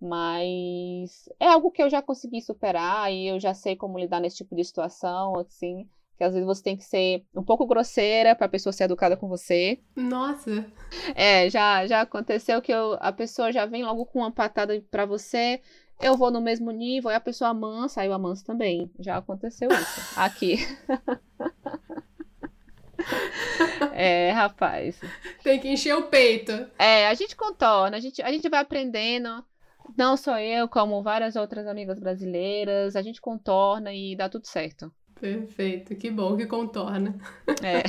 Mas é algo que eu já consegui superar e eu já sei como lidar nesse tipo de situação, assim. Que às vezes você tem que ser um pouco grosseira para a pessoa ser educada com você. Nossa! É, já, já aconteceu que eu, a pessoa já vem logo com uma patada para você. Eu vou no mesmo nível, aí a pessoa amansa, aí eu amanso também. Já aconteceu isso. Aqui. É, rapaz. Tem que encher o peito. É, a gente contorna, a gente, a gente vai aprendendo. Não só eu, como várias outras amigas brasileiras, a gente contorna e dá tudo certo. Perfeito, que bom que contorna. É.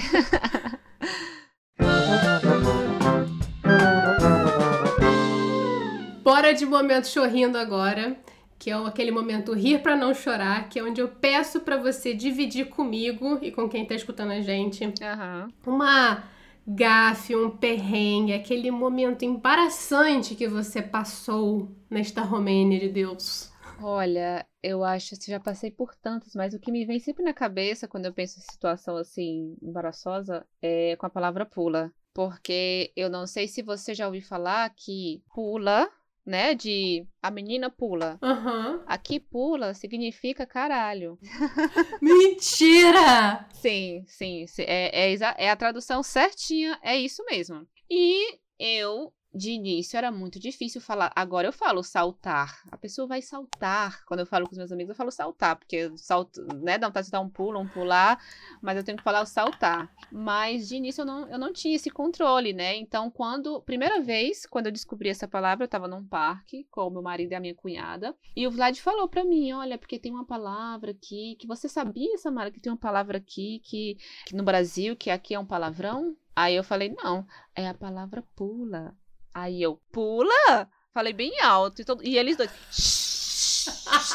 Bora de momento chorrindo agora. que é aquele momento rir para não chorar, que é onde eu peço para você dividir comigo e com quem tá escutando a gente Aham. uma gafe, um perrengue, aquele momento embaraçante que você passou nesta Romênia de Deus. Olha, eu acho que já passei por tantos, mas o que me vem sempre na cabeça quando eu penso em situação assim embaraçosa é com a palavra pula. Porque eu não sei se você já ouviu falar que pula, né? De a menina pula. Aham. Aqui pula significa caralho. Mentira! Sim, sim. sim, É, é, é a tradução certinha, é isso mesmo. E eu, de início, era muito difícil falar. Agora eu falo saltar. A pessoa vai saltar. Quando eu falo com os meus amigos, eu falo saltar, porque salto, né? Dá vontade de dar um pulo, um pular, mas eu tenho que falar o saltar. Mas de início eu não, eu não tinha esse controle, né? Então, quando. Primeira vez, quando eu descobri essa palavra, eu tava num parque com o meu marido e a minha cunhada. E o Vlad falou pra mim: olha, porque tem uma palavra aqui, que você sabia, Samara, que tem uma palavra aqui, que, que no Brasil, que aqui é um palavrão? Aí eu falei: não, é a palavra pula. Aí eu, pula? Falei bem alto. E, todo- e eles dois.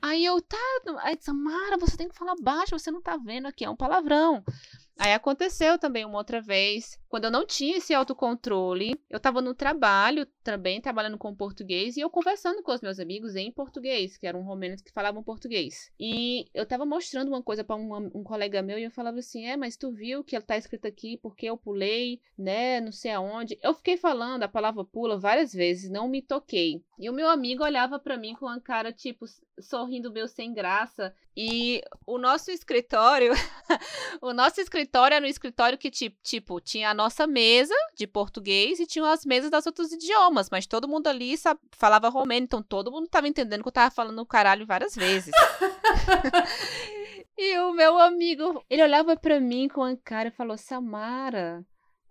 Aí eu, tá. Aí, Samara, você tem que falar baixo, você não tá vendo aqui, é um palavrão. Aí aconteceu também uma outra vez, quando eu não tinha esse autocontrole, eu tava no trabalho também, trabalhando com português, e eu conversando com os meus amigos em português, que eram romenos que falavam português. E eu tava mostrando uma coisa pra um, um colega meu, e eu falava assim, é, mas tu viu que tá escrito aqui porque eu pulei, né, não sei aonde. Eu fiquei falando a palavra pula várias vezes, não me toquei. E o meu amigo olhava pra mim com uma cara, tipo, sorrindo meio sem graça. E o nosso escritório, o nosso escritório era um escritório que, ti- tipo, tinha a nossa mesa de português e tinha as mesas das outros idiomas, mas todo mundo ali sa- falava romeno, então todo mundo tava entendendo que eu tava falando o caralho várias vezes. e o meu amigo, ele olhava pra mim com a cara e falou: Samara.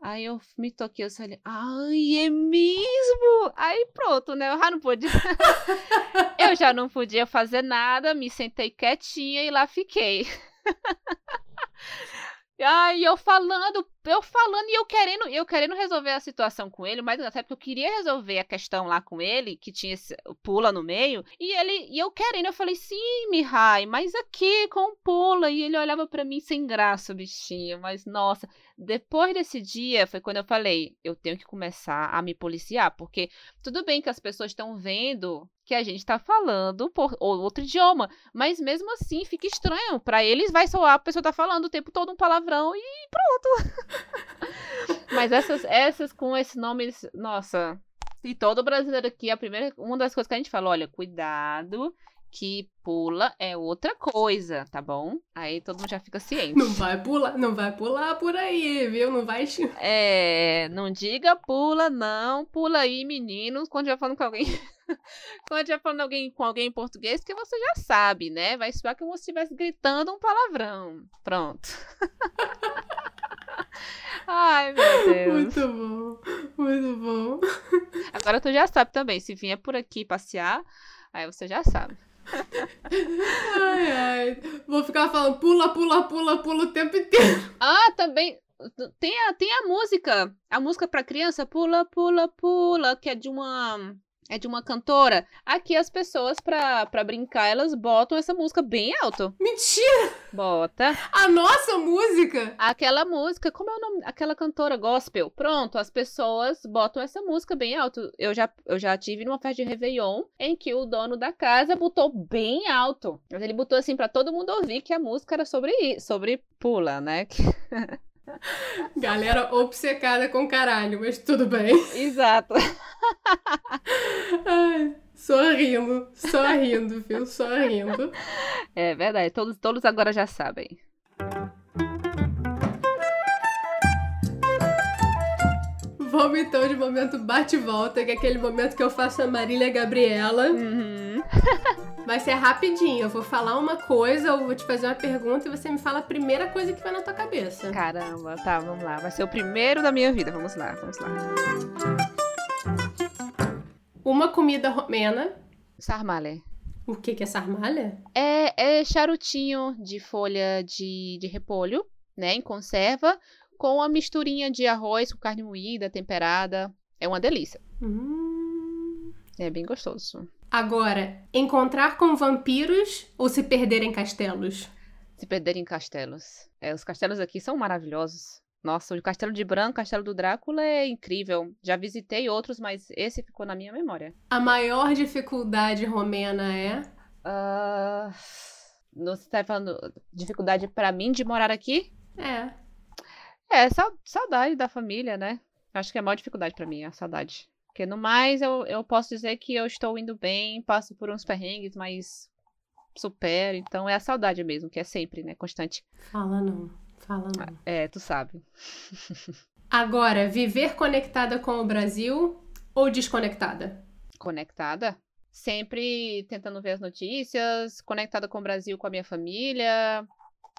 Aí eu me toquei, eu falei, ai, é mesmo? Aí pronto, né? Eu já não podia. eu já não podia fazer nada, me sentei quietinha e lá fiquei. Ai, eu falando, eu falando e eu querendo, eu querendo resolver a situação com ele, mas até porque eu queria resolver a questão lá com ele, que tinha esse pula no meio, e ele, e eu querendo, eu falei, sim, Mihai, mas aqui com pula, e ele olhava pra mim sem graça, o bichinho, mas nossa, depois desse dia foi quando eu falei, eu tenho que começar a me policiar, porque tudo bem que as pessoas estão vendo que a gente tá falando por ou outro idioma, mas mesmo assim fica estranho. Pra eles vai soar a pessoa tá falando o tempo todo um palavrão e pronto. mas essas, essas com esse nome, nossa. E todo brasileiro aqui, a primeira, uma das coisas que a gente fala, olha, cuidado, que pula é outra coisa, tá bom? Aí todo mundo já fica ciente. Não vai pular, não vai pular por aí, viu? Não vai É, não diga pula, não. Pula aí, meninos, quando já falando com alguém. quando já falando alguém, com alguém em português, que você já sabe, né? Vai soar como se estivesse gritando um palavrão. Pronto. Ai, meu Deus. Muito bom, muito bom. Agora tu já sabe também. Se vier por aqui passear, aí você já sabe. Ai, ai. Vou ficar falando pula, pula, pula, pula o tempo inteiro. Ah, também. Tem a, tem a música. A música pra criança, pula, pula, pula, que é de uma. É de uma cantora. Aqui as pessoas, pra, pra brincar, elas botam essa música bem alto. Mentira! Bota. A nossa música! Aquela música, como é o nome? Aquela cantora gospel. Pronto, as pessoas botam essa música bem alto. Eu já, eu já tive numa festa de Réveillon em que o dono da casa botou bem alto. Mas ele botou assim pra todo mundo ouvir que a música era sobre sobre pula, né? Galera obcecada com caralho, mas tudo bem. Exato. Ai, só rindo, só rindo, viu? Só rindo. É verdade, todos, todos agora já sabem. Vamos então de momento bate e volta, que é aquele momento que eu faço a Marília Gabriela. Uhum. Vai ser rapidinho. Eu vou falar uma coisa, eu vou te fazer uma pergunta e você me fala a primeira coisa que vai na tua cabeça. Caramba, tá, vamos lá. Vai ser o primeiro da minha vida. Vamos lá, vamos lá. Uma comida romena. Sarmale. O que, que é sarmalha? É, é charutinho de folha de, de repolho, né, em conserva, com a misturinha de arroz com carne moída, temperada. É uma delícia. Hum, É bem gostoso. Agora, encontrar com vampiros ou se perder em castelos? Se perder em castelos. É, os castelos aqui são maravilhosos. Nossa, o Castelo de Bran, o Castelo do Drácula é incrível. Já visitei outros, mas esse ficou na minha memória. A maior dificuldade romena é? Uh, você tá falando dificuldade para mim de morar aqui? É. É, saudade da família, né? Acho que é a maior dificuldade para mim, a saudade. Porque no mais, eu, eu posso dizer que eu estou indo bem, passo por uns perrengues, mas supero. Então é a saudade mesmo, que é sempre, né? Constante. Fala não. Fala não. É, tu sabe. Agora, viver conectada com o Brasil ou desconectada? Conectada. Sempre tentando ver as notícias, conectada com o Brasil, com a minha família.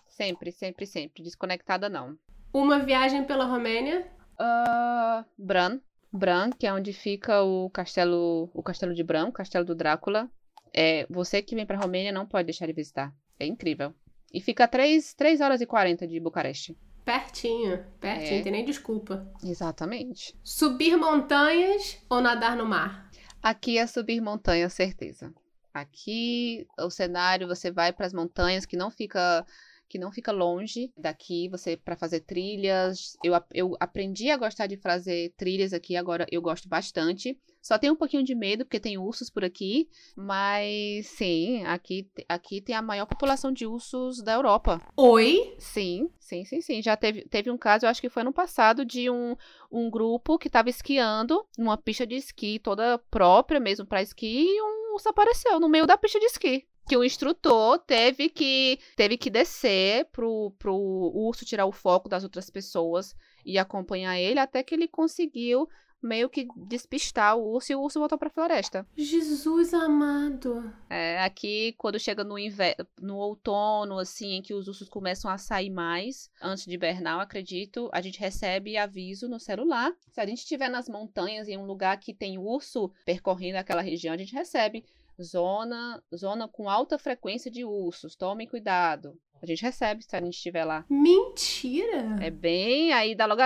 Sempre, sempre, sempre. Desconectada não. Uma viagem pela Romênia? Uh, Bran. Bran, que é onde fica o castelo, o castelo de Bran, o castelo do Drácula. É, você que vem pra Romênia não pode deixar de visitar. É incrível. E fica 3, 3 horas e 40 de Bucareste. Pertinho, pertinho, é. tem nem desculpa. Exatamente. Subir montanhas ou nadar no mar? Aqui é subir montanha, certeza. Aqui o cenário você vai para as montanhas que não fica que não fica longe daqui, você para fazer trilhas. Eu, eu aprendi a gostar de fazer trilhas aqui, agora eu gosto bastante. Só tenho um pouquinho de medo, porque tem ursos por aqui. Mas sim, aqui, aqui tem a maior população de ursos da Europa. Oi? Sim, sim, sim, sim. Já teve, teve um caso, eu acho que foi no passado, de um, um grupo que estava esquiando numa pista de esqui toda própria mesmo para esqui e um urso apareceu no meio da pista de esqui que o instrutor teve que teve que descer pro, pro urso tirar o foco das outras pessoas e acompanhar ele até que ele conseguiu meio que despistar o urso e o urso voltou pra floresta. Jesus amado! É, aqui quando chega no inverno, no outono, assim, em que os ursos começam a sair mais, antes de Bernal, acredito, a gente recebe aviso no celular. Se a gente estiver nas montanhas, em um lugar que tem urso percorrendo aquela região, a gente recebe zona, zona com alta frequência de ursos, tome cuidado. A gente recebe se a gente estiver lá. Mentira! É bem, aí dá logo,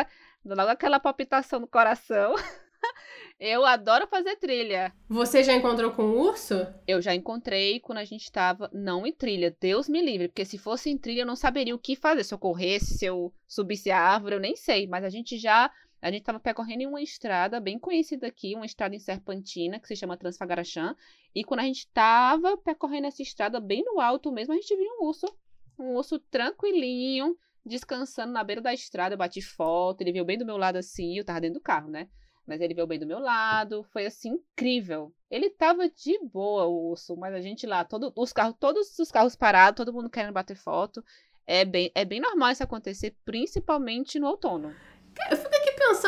Logo aquela palpitação no coração. Eu adoro fazer trilha. Você já encontrou com um urso? Eu já encontrei quando a gente estava não em trilha. Deus me livre, porque se fosse em trilha eu não saberia o que fazer. Se eu corresse, se eu subisse a árvore, eu nem sei. Mas a gente já. A gente estava percorrendo uma estrada bem conhecida aqui, uma estrada em Serpentina, que se chama Transfagarachã. E quando a gente estava percorrendo essa estrada bem no alto mesmo, a gente viu um urso. Um urso tranquilinho, descansando na beira da estrada, eu bati foto, ele veio bem do meu lado assim, eu tava dentro do carro, né? Mas ele veio bem do meu lado, foi assim incrível. Ele tava de boa, o urso, mas a gente lá, todo, os carros, todos os carros parados, todo mundo querendo bater foto. É bem, é bem normal isso acontecer, principalmente no outono. Eu fico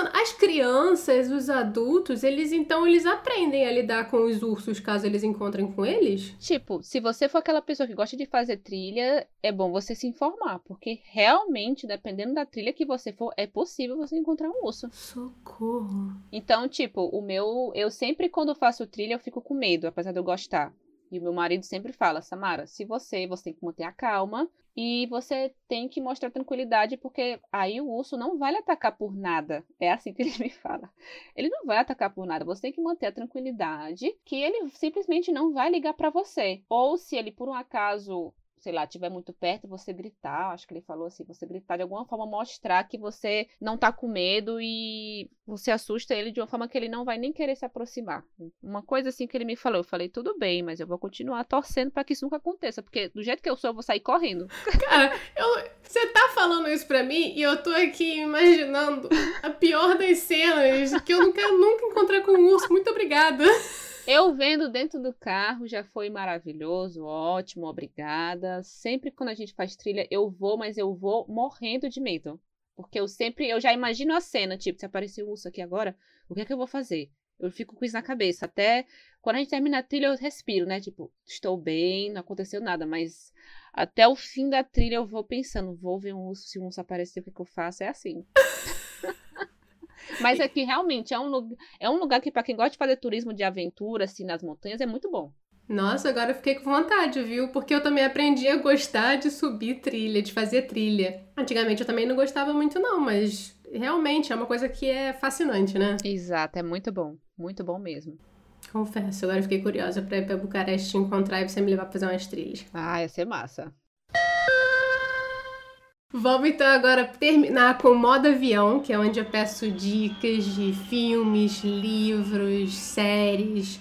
as crianças, os adultos, eles então eles aprendem a lidar com os ursos caso eles encontrem com eles? Tipo, se você for aquela pessoa que gosta de fazer trilha, é bom você se informar, porque realmente, dependendo da trilha que você for, é possível você encontrar um urso. Socorro. Então, tipo, o meu, eu sempre quando faço trilha eu fico com medo, apesar de eu gostar. E o meu marido sempre fala, Samara, se você, você tem que manter a calma e você tem que mostrar tranquilidade, porque aí o urso não vai lhe atacar por nada. É assim que ele me fala. Ele não vai atacar por nada. Você tem que manter a tranquilidade, que ele simplesmente não vai ligar para você. Ou se ele por um acaso sei lá, estiver muito perto, você gritar, acho que ele falou assim, você gritar de alguma forma, mostrar que você não tá com medo e você assusta ele de uma forma que ele não vai nem querer se aproximar. Uma coisa assim que ele me falou, eu falei, tudo bem, mas eu vou continuar torcendo para que isso nunca aconteça, porque do jeito que eu sou, eu vou sair correndo. Cara, você tá falando isso pra mim e eu tô aqui imaginando a pior das cenas que eu não quero nunca encontrar com um urso. Muito obrigada. Eu vendo dentro do carro já foi maravilhoso, ótimo, obrigada. Sempre quando a gente faz trilha, eu vou, mas eu vou morrendo de medo. Porque eu sempre, eu já imagino a cena, tipo, se aparecer um urso aqui agora, o que é que eu vou fazer? Eu fico com isso na cabeça. Até quando a gente termina a trilha, eu respiro, né? Tipo, estou bem, não aconteceu nada. Mas até o fim da trilha eu vou pensando, vou ver um urso, se um urso aparecer, o que, é que eu faço? É assim. Mas aqui realmente é um, é um lugar que, para quem gosta de fazer turismo de aventura, assim, nas montanhas, é muito bom. Nossa, agora eu fiquei com vontade, viu? Porque eu também aprendi a gostar de subir trilha, de fazer trilha. Antigamente eu também não gostava muito, não, mas realmente é uma coisa que é fascinante, né? Exato, é muito bom. Muito bom mesmo. Confesso, agora fiquei curiosa pra ir pra Bucareste te encontrar e você me levar pra fazer umas trilhas. Ah, ia ser massa. Vamos então agora terminar com modo avião, que é onde eu peço dicas de filmes, livros, séries.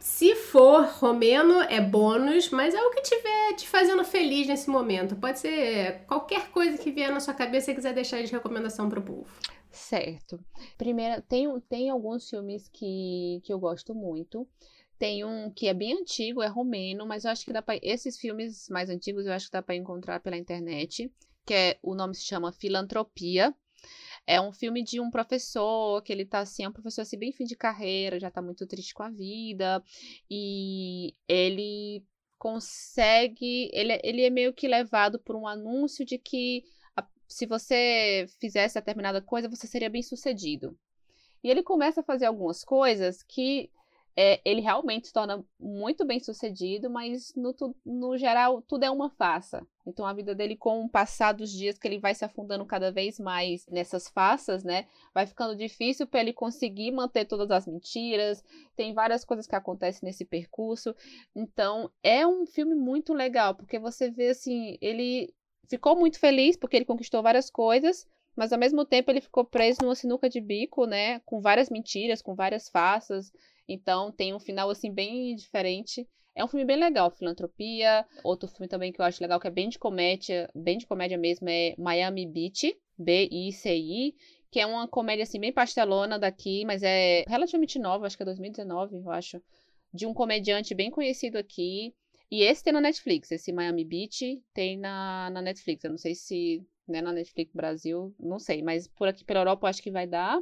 Se for romeno, é bônus, mas é o que tiver te fazendo feliz nesse momento. Pode ser qualquer coisa que vier na sua cabeça e quiser deixar de recomendação pro povo. Certo. Primeiro, tem, tem alguns filmes que, que eu gosto muito. Tem um que é bem antigo, é romeno, mas eu acho que dá pra. Esses filmes mais antigos eu acho que dá para encontrar pela internet. Que é, o nome se chama Filantropia. É um filme de um professor, que ele tá assim, é um professor assim, bem fim de carreira, já tá muito triste com a vida. E ele consegue. Ele, é, ele é meio que levado por um anúncio de que a, se você fizesse determinada coisa, você seria bem sucedido. E ele começa a fazer algumas coisas que é, ele realmente se torna muito bem sucedido, mas no, no, geral tudo é uma farsa. Então a vida dele, com o passar dos dias, que ele vai se afundando cada vez mais nessas farsas, né? Vai ficando difícil para ele conseguir manter todas as mentiras. Tem várias coisas que acontecem nesse percurso. Então é um filme muito legal, porque você vê assim, ele ficou muito feliz porque ele conquistou várias coisas, mas ao mesmo tempo ele ficou preso numa sinuca de bico, né? Com várias mentiras, com várias farsas. Então tem um final assim bem diferente. É um filme bem legal, Filantropia. Outro filme também que eu acho legal, que é bem de comédia, bem de comédia mesmo, é Miami Beach, B-I-C-I, que é uma comédia assim bem pastelona daqui, mas é relativamente nova, acho que é 2019, eu acho, de um comediante bem conhecido aqui. E esse tem na Netflix, esse Miami Beach tem na, na Netflix. Eu não sei se né, na Netflix Brasil, não sei, mas por aqui pela Europa eu acho que vai dar.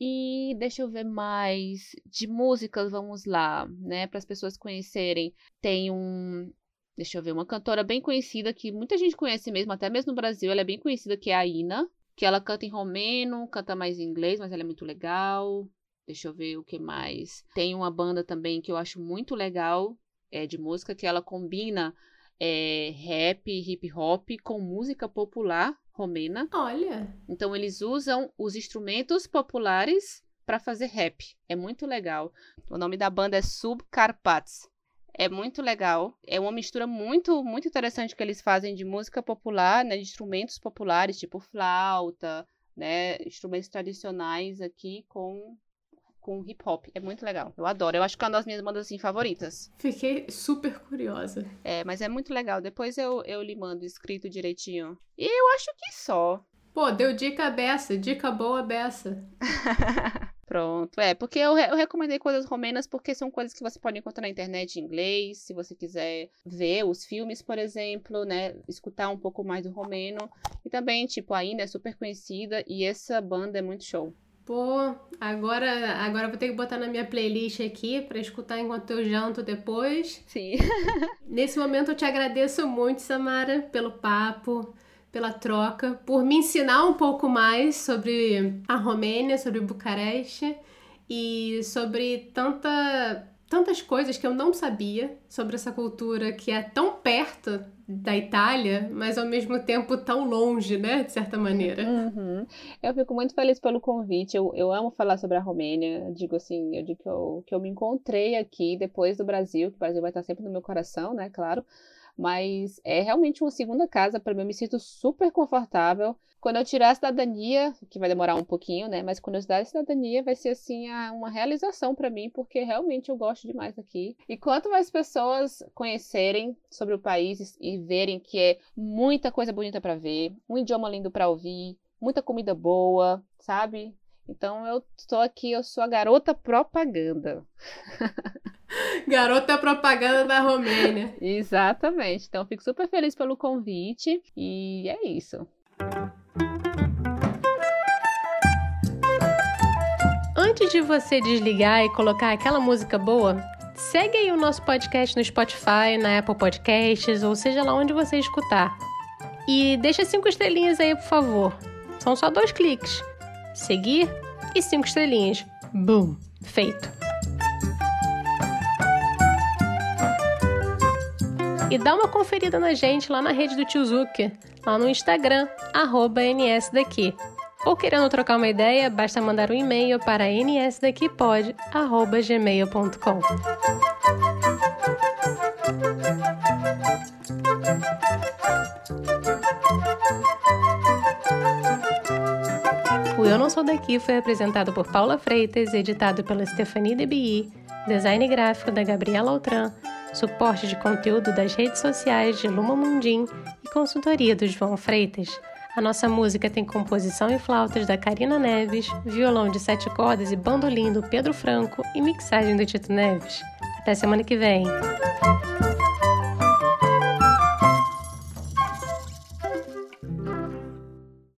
E deixa eu ver mais de músicas, vamos lá, né, para as pessoas conhecerem. Tem um, deixa eu ver, uma cantora bem conhecida que muita gente conhece mesmo, até mesmo no Brasil, ela é bem conhecida que é a Ina, que ela canta em romeno, canta mais em inglês, mas ela é muito legal. Deixa eu ver o que mais. Tem uma banda também que eu acho muito legal, é de música que ela combina é, rap, hip hop com música popular romena. Olha. Então eles usam os instrumentos populares para fazer rap. É muito legal. O nome da banda é Subcarpats. É muito legal. É uma mistura muito, muito interessante que eles fazem de música popular, né, de instrumentos populares, tipo flauta, né, instrumentos tradicionais aqui com com hip hop. É muito legal. Eu adoro. Eu acho que é uma das minhas bandas assim, favoritas. Fiquei super curiosa. É, mas é muito legal. Depois eu, eu lhe mando escrito direitinho. E eu acho que só. Pô, deu dica beça. Dica boa beça. Pronto, é, porque eu, eu recomendei coisas romenas porque são coisas que você pode encontrar na internet em inglês, se você quiser ver os filmes, por exemplo, né, escutar um pouco mais do romeno. E também, tipo, a Ina é super conhecida e essa banda é muito show. Pô, agora, agora vou ter que botar na minha playlist aqui para escutar enquanto eu janto depois. Sim. Nesse momento eu te agradeço muito, Samara, pelo papo, pela troca, por me ensinar um pouco mais sobre a Romênia, sobre Bucareste e sobre tanta tantas coisas que eu não sabia sobre essa cultura que é tão perto da Itália, mas ao mesmo tempo tão longe, né, de certa maneira. Uhum. Eu fico muito feliz pelo convite. Eu, eu amo falar sobre a Romênia. digo assim, eu digo que eu, que eu me encontrei aqui depois do Brasil, que o Brasil vai estar sempre no meu coração, né, claro. Mas é realmente uma segunda casa para mim. Eu me sinto super confortável. Quando eu tirar a cidadania, que vai demorar um pouquinho, né? Mas quando eu tirar a cidadania, vai ser assim uma realização para mim, porque realmente eu gosto demais aqui. E quanto mais pessoas conhecerem sobre o país e verem que é muita coisa bonita para ver, um idioma lindo para ouvir, muita comida boa, sabe? Então eu estou aqui, eu sou a garota propaganda. Garota propaganda da Romênia. Exatamente. Então fico super feliz pelo convite e é isso. Antes de você desligar e colocar aquela música boa, segue aí o nosso podcast no Spotify, na Apple Podcasts, ou seja lá onde você escutar. E deixa cinco estrelinhas aí, por favor. São só dois cliques. Seguir e cinco estrelinhas. Boom! Feito! E dá uma conferida na gente lá na rede do Tio Zucker, lá no Instagram, NSDaqui. Ou querendo trocar uma ideia, basta mandar um e-mail para nsdaquipod@gmail.com. O Eu Não Sou Daqui foi apresentado por Paula Freitas, editado pela Stephanie DeBi, design gráfico da Gabriela Altran, suporte de conteúdo das redes sociais de Luma Mundim e consultoria do João Freitas. A nossa música tem composição e flautas da Karina Neves, violão de sete cordas e bandolim do Pedro Franco e mixagem do Tito Neves. Até semana que vem!